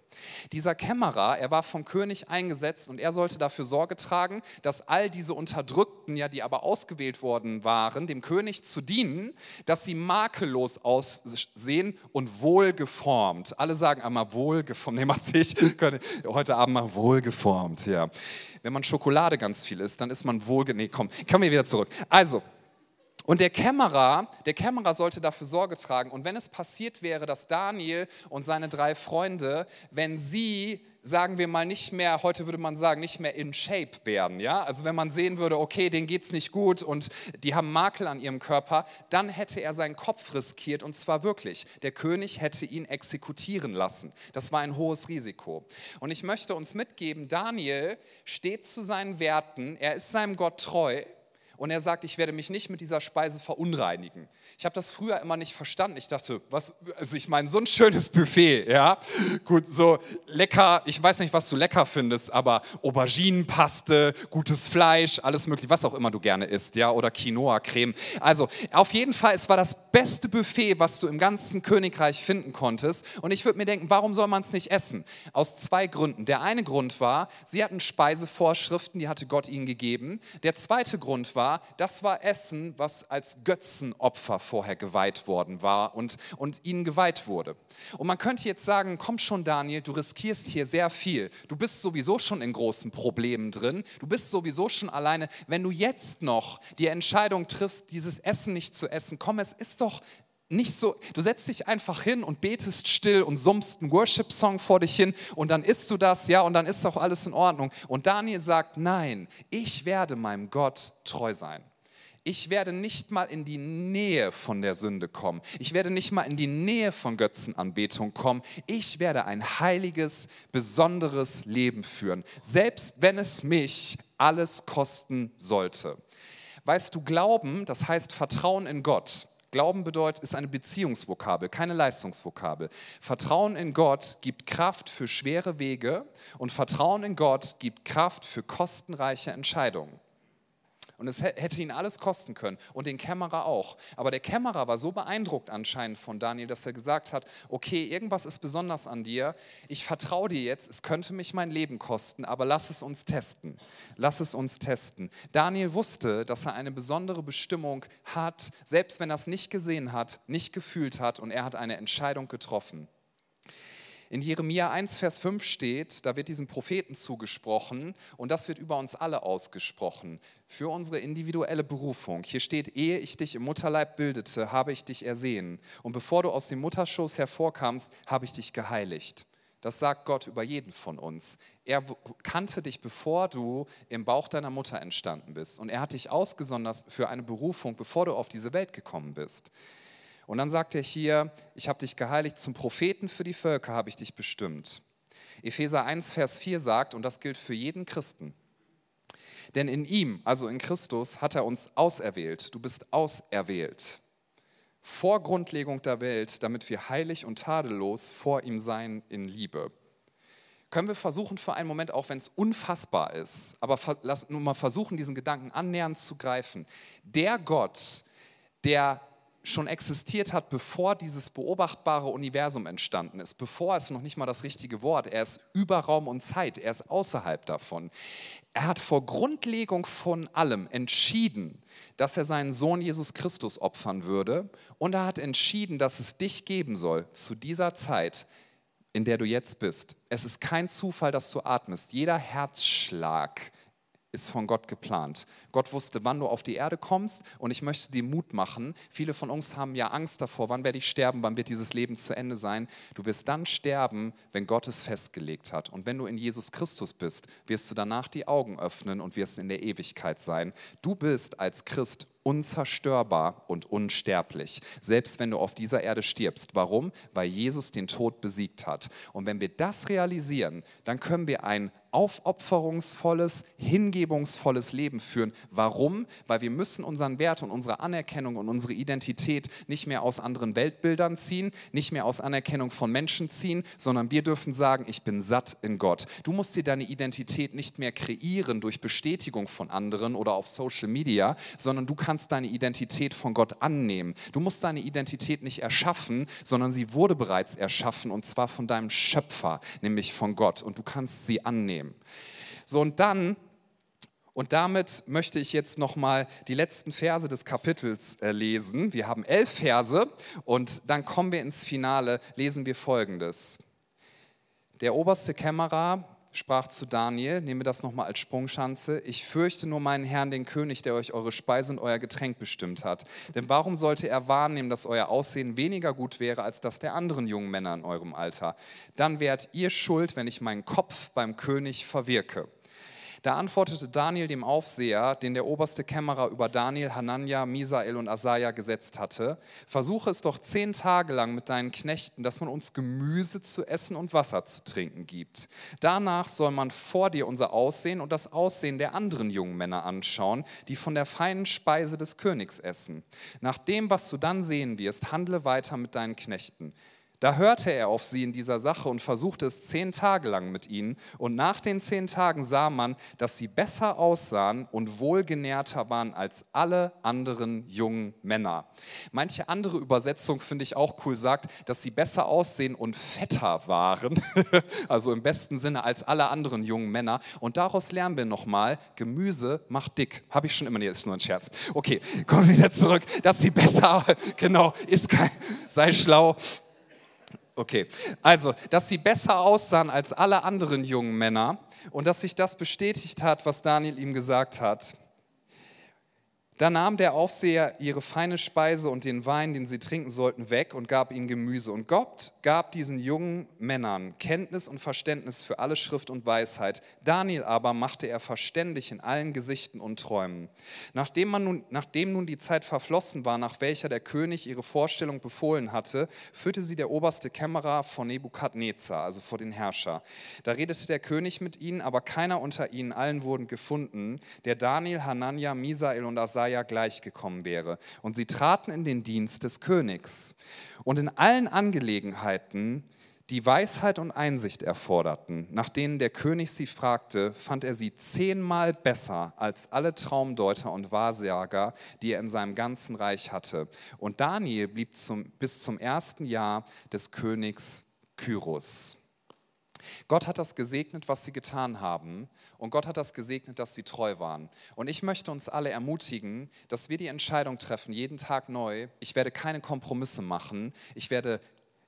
Dieser Kämmerer, er war vom König eingesetzt und er sollte dafür Sorge tragen, dass all diese Unterdrückten, ja, die aber ausgewählt worden waren, dem König zu dienen, dass sie makellos aussehen und wohlgeformt. Alle sagen einmal wohlgeformt. Nee, macht sich heute Abend mal wohlgeformt, ja. Wenn man Schokolade ganz viel isst, dann ist man wohlge... Nee, komm, kommen wir wieder zurück. Also, und der Kämmerer, der Kämmerer sollte dafür Sorge tragen. Und wenn es passiert wäre, dass Daniel und seine drei Freunde, wenn sie, sagen wir mal, nicht mehr, heute würde man sagen, nicht mehr in Shape wären, ja, also wenn man sehen würde, okay, denen geht es nicht gut und die haben Makel an ihrem Körper, dann hätte er seinen Kopf riskiert und zwar wirklich. Der König hätte ihn exekutieren lassen. Das war ein hohes Risiko. Und ich möchte uns mitgeben, Daniel steht zu seinen Werten, er ist seinem Gott treu und er sagt, ich werde mich nicht mit dieser Speise verunreinigen. Ich habe das früher immer nicht verstanden. Ich dachte, was, also ich meine, so ein schönes Buffet, ja, gut, so lecker, ich weiß nicht, was du lecker findest, aber Auberginenpaste, gutes Fleisch, alles mögliche, was auch immer du gerne isst, ja, oder Quinoa-Creme. Also auf jeden Fall, es war das beste Buffet, was du im ganzen Königreich finden konntest. Und ich würde mir denken, warum soll man es nicht essen? Aus zwei Gründen. Der eine Grund war, sie hatten Speisevorschriften, die hatte Gott ihnen gegeben. Der zweite Grund war, war, das war Essen, was als Götzenopfer vorher geweiht worden war und, und ihnen geweiht wurde. Und man könnte jetzt sagen, komm schon Daniel, du riskierst hier sehr viel. Du bist sowieso schon in großen Problemen drin. Du bist sowieso schon alleine. Wenn du jetzt noch die Entscheidung triffst, dieses Essen nicht zu essen, komm, es ist doch nicht so, du setzt dich einfach hin und betest still und summst einen Worship-Song vor dich hin und dann isst du das, ja, und dann ist doch alles in Ordnung. Und Daniel sagt, nein, ich werde meinem Gott treu sein. Ich werde nicht mal in die Nähe von der Sünde kommen. Ich werde nicht mal in die Nähe von Götzenanbetung kommen. Ich werde ein heiliges, besonderes Leben führen, selbst wenn es mich alles kosten sollte. Weißt du, Glauben, das heißt Vertrauen in Gott. Glauben bedeutet, ist eine Beziehungsvokabel, keine Leistungsvokabel. Vertrauen in Gott gibt Kraft für schwere Wege und Vertrauen in Gott gibt Kraft für kostenreiche Entscheidungen. Und es hätte ihn alles kosten können und den Kämmerer auch. Aber der Kämmerer war so beeindruckt anscheinend von Daniel, dass er gesagt hat, okay, irgendwas ist besonders an dir. Ich vertraue dir jetzt, es könnte mich mein Leben kosten, aber lass es uns testen. Lass es uns testen. Daniel wusste, dass er eine besondere Bestimmung hat, selbst wenn er es nicht gesehen hat, nicht gefühlt hat und er hat eine Entscheidung getroffen. In Jeremia 1, Vers 5 steht, da wird diesem Propheten zugesprochen und das wird über uns alle ausgesprochen, für unsere individuelle Berufung. Hier steht, ehe ich dich im Mutterleib bildete, habe ich dich ersehen und bevor du aus dem Mutterschoß hervorkamst, habe ich dich geheiligt. Das sagt Gott über jeden von uns. Er kannte dich, bevor du im Bauch deiner Mutter entstanden bist. Und er hat dich ausgesondert für eine Berufung, bevor du auf diese Welt gekommen bist. Und dann sagt er hier, ich habe dich geheiligt, zum Propheten für die Völker habe ich dich bestimmt. Epheser 1, Vers 4 sagt, und das gilt für jeden Christen, denn in ihm, also in Christus, hat er uns auserwählt. Du bist auserwählt. Vor Grundlegung der Welt, damit wir heilig und tadellos vor ihm sein in Liebe. Können wir versuchen für einen Moment, auch wenn es unfassbar ist, aber lass nur mal versuchen, diesen Gedanken annähernd zu greifen. Der Gott, der schon existiert hat, bevor dieses beobachtbare Universum entstanden ist, bevor es noch nicht mal das richtige Wort, er ist über Raum und Zeit, er ist außerhalb davon. Er hat vor Grundlegung von allem entschieden, dass er seinen Sohn Jesus Christus opfern würde und er hat entschieden, dass es dich geben soll zu dieser Zeit, in der du jetzt bist. Es ist kein Zufall, dass du atmest. Jeder Herzschlag ist von Gott geplant. Gott wusste, wann du auf die Erde kommst und ich möchte dir Mut machen. Viele von uns haben ja Angst davor, wann werde ich sterben, wann wird dieses Leben zu Ende sein. Du wirst dann sterben, wenn Gott es festgelegt hat. Und wenn du in Jesus Christus bist, wirst du danach die Augen öffnen und wirst in der Ewigkeit sein. Du bist als Christ unzerstörbar und unsterblich, selbst wenn du auf dieser Erde stirbst. Warum? Weil Jesus den Tod besiegt hat. Und wenn wir das realisieren, dann können wir ein aufopferungsvolles, hingebungsvolles Leben führen. Warum? Weil wir müssen unseren Wert und unsere Anerkennung und unsere Identität nicht mehr aus anderen Weltbildern ziehen, nicht mehr aus Anerkennung von Menschen ziehen, sondern wir dürfen sagen, ich bin satt in Gott. Du musst dir deine Identität nicht mehr kreieren durch Bestätigung von anderen oder auf Social Media, sondern du kannst deine Identität von Gott annehmen. Du musst deine Identität nicht erschaffen, sondern sie wurde bereits erschaffen und zwar von deinem Schöpfer, nämlich von Gott. Und du kannst sie annehmen. So, und dann und damit möchte ich jetzt nochmal die letzten Verse des Kapitels äh, lesen. Wir haben elf Verse und dann kommen wir ins Finale, lesen wir folgendes. Der oberste Kämmerer sprach zu Daniel, nehme das nochmal als Sprungschanze, ich fürchte nur meinen Herrn, den König, der euch eure Speise und euer Getränk bestimmt hat. Denn warum sollte er wahrnehmen, dass euer Aussehen weniger gut wäre als das der anderen jungen Männer in eurem Alter? Dann wärt ihr schuld, wenn ich meinen Kopf beim König verwirke. Da antwortete Daniel dem Aufseher, den der oberste Kämmerer über Daniel, Hanania, Misael und Asaja gesetzt hatte, versuche es doch zehn Tage lang mit deinen Knechten, dass man uns Gemüse zu essen und Wasser zu trinken gibt. Danach soll man vor dir unser Aussehen und das Aussehen der anderen jungen Männer anschauen, die von der feinen Speise des Königs essen. Nach dem, was du dann sehen wirst, handle weiter mit deinen Knechten. Da hörte er auf sie in dieser Sache und versuchte es zehn Tage lang mit ihnen. Und nach den zehn Tagen sah man, dass sie besser aussahen und wohlgenährter waren als alle anderen jungen Männer. Manche andere Übersetzung finde ich auch cool, sagt, dass sie besser aussehen und fetter waren. *laughs* also im besten Sinne als alle anderen jungen Männer. Und daraus lernen wir nochmal, Gemüse macht dick. Habe ich schon immer, nee, ist nur ein Scherz. Okay, *laughs* kommen wir wieder zurück, dass sie besser, *laughs* genau, ist kein, sei schlau. Okay, also, dass sie besser aussahen als alle anderen jungen Männer und dass sich das bestätigt hat, was Daniel ihm gesagt hat. Da nahm der Aufseher ihre feine Speise und den Wein, den sie trinken sollten, weg und gab ihnen Gemüse. Und Gott gab diesen jungen Männern Kenntnis und Verständnis für alle Schrift und Weisheit. Daniel aber machte er verständig in allen Gesichten und Träumen. Nachdem, man nun, nachdem nun die Zeit verflossen war, nach welcher der König ihre Vorstellung befohlen hatte, führte sie der oberste Kämmerer vor Nebukadnezar, also vor den Herrscher. Da redete der König mit ihnen, aber keiner unter ihnen allen wurden gefunden, der Daniel, Hanania, Misael und Asai Jesaja gleichgekommen wäre. Und sie traten in den Dienst des Königs. Und in allen Angelegenheiten, die Weisheit und Einsicht erforderten, nach denen der König sie fragte, fand er sie zehnmal besser als alle Traumdeuter und Wahrsager, die er in seinem ganzen Reich hatte. Und Daniel blieb zum, bis zum ersten Jahr des Königs Kyros. Gott hat das gesegnet, was sie getan haben. Und Gott hat das gesegnet, dass sie treu waren. Und ich möchte uns alle ermutigen, dass wir die Entscheidung treffen, jeden Tag neu. Ich werde keine Kompromisse machen. Ich werde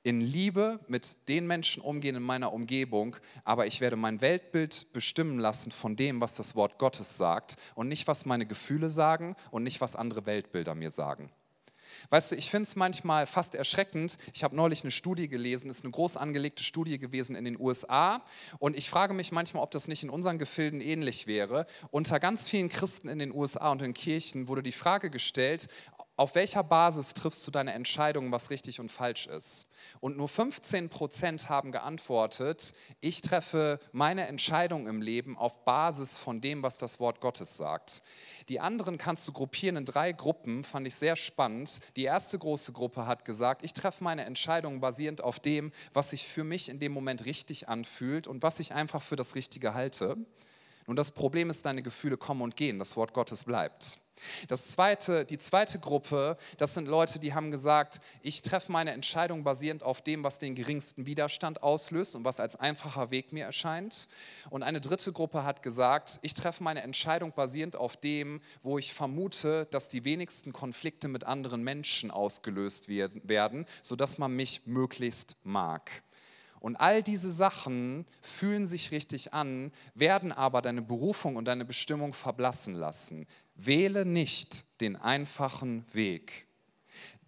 in Liebe mit den Menschen umgehen in meiner Umgebung, aber ich werde mein Weltbild bestimmen lassen von dem, was das Wort Gottes sagt und nicht, was meine Gefühle sagen und nicht, was andere Weltbilder mir sagen. Weißt du, ich finde es manchmal fast erschreckend. Ich habe neulich eine Studie gelesen, ist eine groß angelegte Studie gewesen in den USA. Und ich frage mich manchmal, ob das nicht in unseren Gefilden ähnlich wäre. Unter ganz vielen Christen in den USA und in Kirchen wurde die Frage gestellt, auf welcher Basis triffst du deine Entscheidung, was richtig und falsch ist? Und nur 15 Prozent haben geantwortet, ich treffe meine Entscheidung im Leben auf Basis von dem, was das Wort Gottes sagt. Die anderen kannst du gruppieren in drei Gruppen, fand ich sehr spannend. Die erste große Gruppe hat gesagt, ich treffe meine Entscheidung basierend auf dem, was sich für mich in dem Moment richtig anfühlt und was ich einfach für das Richtige halte. Nun, das Problem ist, deine Gefühle kommen und gehen, das Wort Gottes bleibt. Das zweite, die zweite Gruppe, das sind Leute, die haben gesagt, ich treffe meine Entscheidung basierend auf dem, was den geringsten Widerstand auslöst und was als einfacher Weg mir erscheint. Und eine dritte Gruppe hat gesagt, ich treffe meine Entscheidung basierend auf dem, wo ich vermute, dass die wenigsten Konflikte mit anderen Menschen ausgelöst werden, sodass man mich möglichst mag. Und all diese Sachen fühlen sich richtig an, werden aber deine Berufung und deine Bestimmung verblassen lassen. Wähle nicht den einfachen Weg.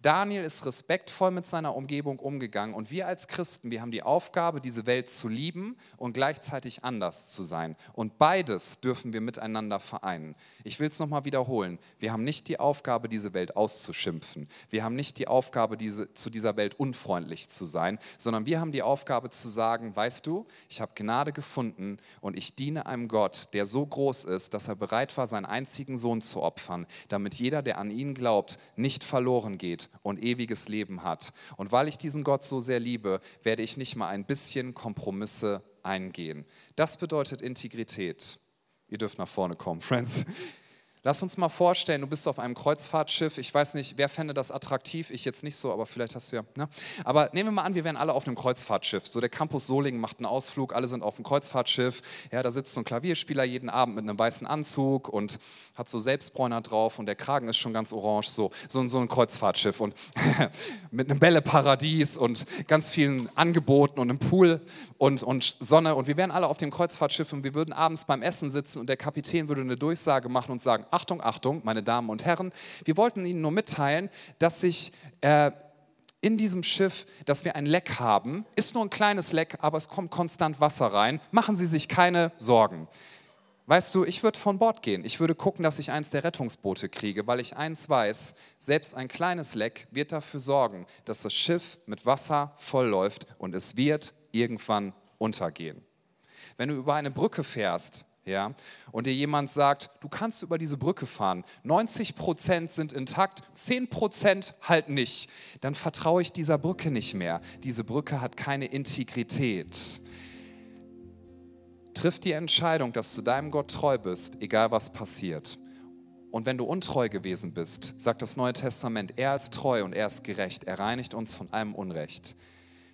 Daniel ist respektvoll mit seiner Umgebung umgegangen und wir als Christen, wir haben die Aufgabe, diese Welt zu lieben und gleichzeitig anders zu sein. Und beides dürfen wir miteinander vereinen. Ich will es nochmal wiederholen. Wir haben nicht die Aufgabe, diese Welt auszuschimpfen. Wir haben nicht die Aufgabe, diese, zu dieser Welt unfreundlich zu sein, sondern wir haben die Aufgabe zu sagen, weißt du, ich habe Gnade gefunden und ich diene einem Gott, der so groß ist, dass er bereit war, seinen einzigen Sohn zu opfern, damit jeder, der an ihn glaubt, nicht verloren geht und ewiges Leben hat. Und weil ich diesen Gott so sehr liebe, werde ich nicht mal ein bisschen Kompromisse eingehen. Das bedeutet Integrität. Ihr dürft nach vorne kommen, *laughs* Friends. Lass uns mal vorstellen, du bist auf einem Kreuzfahrtschiff. Ich weiß nicht, wer fände das attraktiv? Ich jetzt nicht so, aber vielleicht hast du ja. Ne? Aber nehmen wir mal an, wir wären alle auf einem Kreuzfahrtschiff. So der Campus Solingen macht einen Ausflug, alle sind auf dem Kreuzfahrtschiff. Ja, da sitzt so ein Klavierspieler jeden Abend mit einem weißen Anzug und hat so Selbstbräuner drauf und der Kragen ist schon ganz orange. So, so, so ein Kreuzfahrtschiff und *laughs* mit einem Bälleparadies und ganz vielen Angeboten und einem Pool und, und Sonne. Und wir wären alle auf dem Kreuzfahrtschiff und wir würden abends beim Essen sitzen und der Kapitän würde eine Durchsage machen und sagen, Achtung, Achtung, meine Damen und Herren, wir wollten Ihnen nur mitteilen, dass sich äh, in diesem Schiff, dass wir ein Leck haben. Ist nur ein kleines Leck, aber es kommt konstant Wasser rein. Machen Sie sich keine Sorgen. Weißt du, ich würde von Bord gehen. Ich würde gucken, dass ich eins der Rettungsboote kriege, weil ich eins weiß, selbst ein kleines Leck wird dafür sorgen, dass das Schiff mit Wasser vollläuft und es wird irgendwann untergehen. Wenn du über eine Brücke fährst, ja, und dir jemand sagt, du kannst über diese Brücke fahren, 90 Prozent sind intakt, 10 Prozent halt nicht, dann vertraue ich dieser Brücke nicht mehr. Diese Brücke hat keine Integrität. Triff die Entscheidung, dass du deinem Gott treu bist, egal was passiert. Und wenn du untreu gewesen bist, sagt das Neue Testament, er ist treu und er ist gerecht, er reinigt uns von allem Unrecht.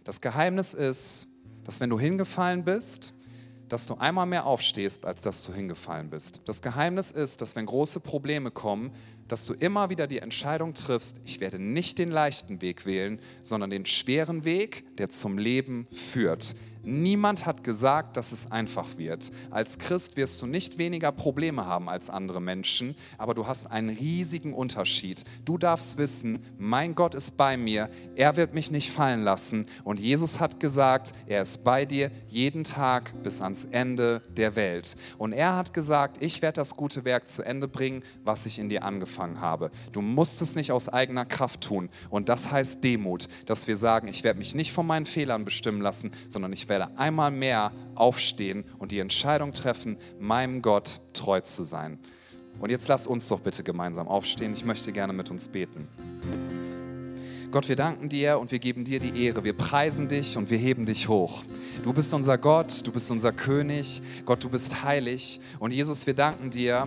Das Geheimnis ist, dass wenn du hingefallen bist, dass du einmal mehr aufstehst, als dass du hingefallen bist. Das Geheimnis ist, dass wenn große Probleme kommen, dass du immer wieder die Entscheidung triffst, ich werde nicht den leichten Weg wählen, sondern den schweren Weg, der zum Leben führt. Niemand hat gesagt, dass es einfach wird. Als Christ wirst du nicht weniger Probleme haben als andere Menschen, aber du hast einen riesigen Unterschied. Du darfst wissen, mein Gott ist bei mir, er wird mich nicht fallen lassen. Und Jesus hat gesagt, er ist bei dir jeden Tag bis ans Ende der Welt. Und er hat gesagt, ich werde das gute Werk zu Ende bringen, was ich in dir angefangen habe. Du musst es nicht aus eigener Kraft tun. Und das heißt Demut, dass wir sagen, ich werde mich nicht von meinen Fehlern bestimmen lassen, sondern ich werde einmal mehr aufstehen und die Entscheidung treffen, meinem Gott treu zu sein. Und jetzt lass uns doch bitte gemeinsam aufstehen. Ich möchte gerne mit uns beten. Gott, wir danken dir und wir geben dir die Ehre. Wir preisen dich und wir heben dich hoch. Du bist unser Gott, du bist unser König. Gott, du bist heilig. Und Jesus, wir danken dir,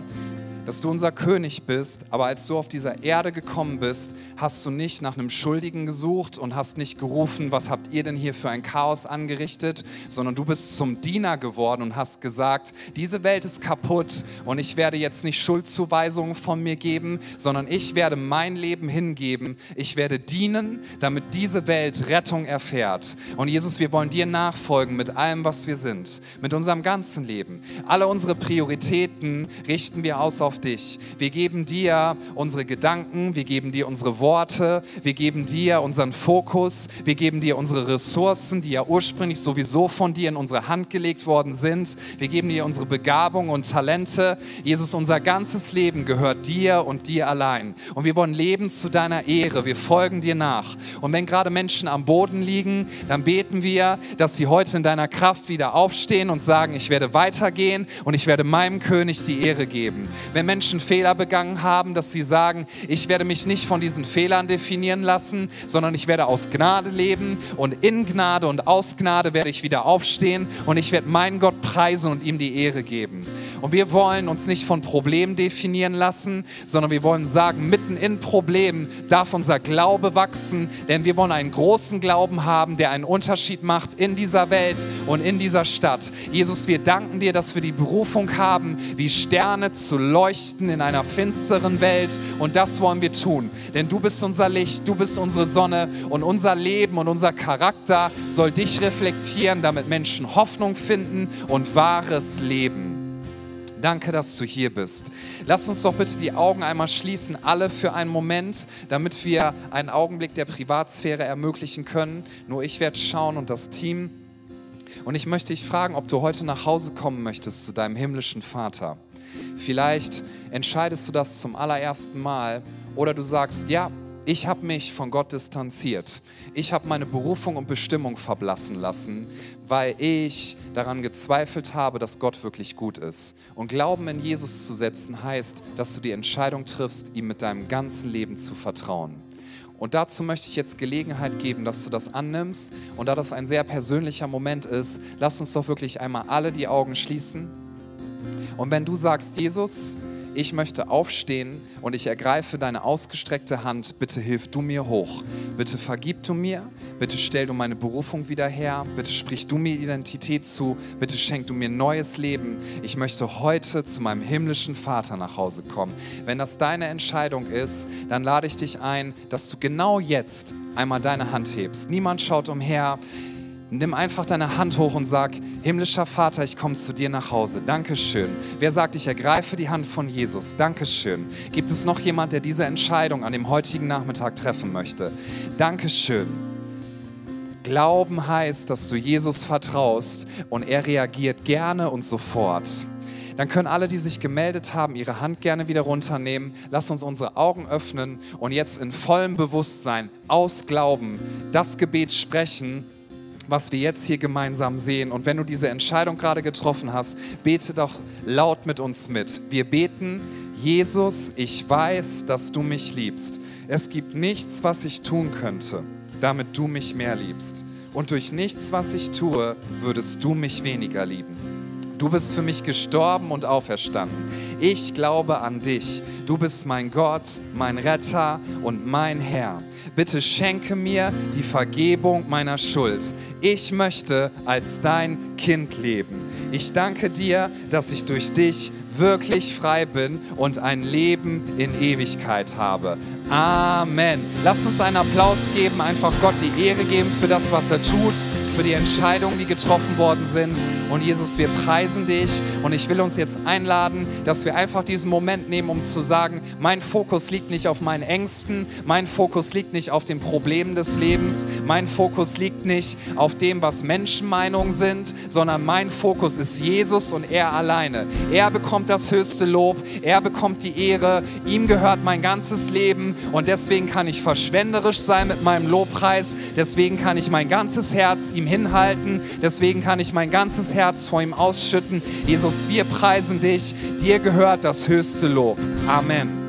dass du unser König bist, aber als du auf dieser Erde gekommen bist, hast du nicht nach einem Schuldigen gesucht und hast nicht gerufen, was habt ihr denn hier für ein Chaos angerichtet, sondern du bist zum Diener geworden und hast gesagt, diese Welt ist kaputt und ich werde jetzt nicht Schuldzuweisungen von mir geben, sondern ich werde mein Leben hingeben, ich werde dienen, damit diese Welt Rettung erfährt. Und Jesus, wir wollen dir nachfolgen mit allem, was wir sind, mit unserem ganzen Leben. Alle unsere Prioritäten richten wir aus auf auf dich. Wir geben dir unsere Gedanken, wir geben dir unsere Worte, wir geben dir unseren Fokus, wir geben dir unsere Ressourcen, die ja ursprünglich sowieso von dir in unsere Hand gelegt worden sind. Wir geben dir unsere Begabung und Talente. Jesus, unser ganzes Leben gehört dir und dir allein. Und wir wollen leben zu deiner Ehre. Wir folgen dir nach. Und wenn gerade Menschen am Boden liegen, dann beten wir, dass sie heute in deiner Kraft wieder aufstehen und sagen, ich werde weitergehen und ich werde meinem König die Ehre geben. Wenn wenn Menschen Fehler begangen haben, dass sie sagen, ich werde mich nicht von diesen Fehlern definieren lassen, sondern ich werde aus Gnade leben und in Gnade und aus Gnade werde ich wieder aufstehen und ich werde meinen Gott preisen und ihm die Ehre geben. Und wir wollen uns nicht von Problemen definieren lassen, sondern wir wollen sagen, mitten in Problemen darf unser Glaube wachsen, denn wir wollen einen großen Glauben haben, der einen Unterschied macht in dieser Welt und in dieser Stadt. Jesus, wir danken dir, dass wir die Berufung haben, wie Sterne zu leuchten in einer finsteren Welt. Und das wollen wir tun, denn du bist unser Licht, du bist unsere Sonne und unser Leben und unser Charakter soll dich reflektieren, damit Menschen Hoffnung finden und wahres Leben. Danke, dass du hier bist. Lass uns doch bitte die Augen einmal schließen, alle für einen Moment, damit wir einen Augenblick der Privatsphäre ermöglichen können. Nur ich werde schauen und das Team. Und ich möchte dich fragen, ob du heute nach Hause kommen möchtest zu deinem himmlischen Vater. Vielleicht entscheidest du das zum allerersten Mal oder du sagst, ja, ich habe mich von Gott distanziert. Ich habe meine Berufung und Bestimmung verblassen lassen, weil ich daran gezweifelt habe, dass Gott wirklich gut ist. Und Glauben in Jesus zu setzen heißt, dass du die Entscheidung triffst, ihm mit deinem ganzen Leben zu vertrauen. Und dazu möchte ich jetzt Gelegenheit geben, dass du das annimmst. Und da das ein sehr persönlicher Moment ist, lass uns doch wirklich einmal alle die Augen schließen. Und wenn du sagst, Jesus, ich möchte aufstehen und ich ergreife deine ausgestreckte Hand. Bitte hilf du mir hoch. Bitte vergib du mir. Bitte stell du meine Berufung wieder her. Bitte sprich du mir Identität zu. Bitte schenk du mir neues Leben. Ich möchte heute zu meinem himmlischen Vater nach Hause kommen. Wenn das deine Entscheidung ist, dann lade ich dich ein, dass du genau jetzt einmal deine Hand hebst. Niemand schaut umher. Nimm einfach deine Hand hoch und sag, himmlischer Vater, ich komme zu dir nach Hause. Dankeschön. Wer sagt, ich ergreife die Hand von Jesus? Dankeschön. Gibt es noch jemand, der diese Entscheidung an dem heutigen Nachmittag treffen möchte? Dankeschön. Glauben heißt, dass du Jesus vertraust und er reagiert gerne und sofort. Dann können alle, die sich gemeldet haben, ihre Hand gerne wieder runternehmen. Lass uns unsere Augen öffnen und jetzt in vollem Bewusstsein aus Glauben das Gebet sprechen, was wir jetzt hier gemeinsam sehen. Und wenn du diese Entscheidung gerade getroffen hast, bete doch laut mit uns mit. Wir beten, Jesus, ich weiß, dass du mich liebst. Es gibt nichts, was ich tun könnte, damit du mich mehr liebst. Und durch nichts, was ich tue, würdest du mich weniger lieben. Du bist für mich gestorben und auferstanden. Ich glaube an dich. Du bist mein Gott, mein Retter und mein Herr. Bitte schenke mir die Vergebung meiner Schuld. Ich möchte als dein Kind leben. Ich danke dir, dass ich durch dich wirklich frei bin und ein Leben in Ewigkeit habe. Amen. Lass uns einen Applaus geben, einfach Gott die Ehre geben für das, was er tut, für die Entscheidungen, die getroffen worden sind. Und Jesus, wir preisen dich und ich will uns jetzt einladen, dass wir einfach diesen Moment nehmen, um zu sagen, mein Fokus liegt nicht auf meinen Ängsten, mein Fokus liegt nicht auf den Problemen des Lebens, mein Fokus liegt nicht auf dem, was Menschenmeinungen sind, sondern mein Fokus ist Jesus und er alleine. Er bekommt das höchste Lob, er bekommt die Ehre, ihm gehört mein ganzes Leben und deswegen kann ich verschwenderisch sein mit meinem Lobpreis, deswegen kann ich mein ganzes Herz ihm hinhalten, deswegen kann ich mein ganzes Herz vor ihm ausschütten. Jesus, wir preisen dich, dir gehört das höchste Lob. Amen.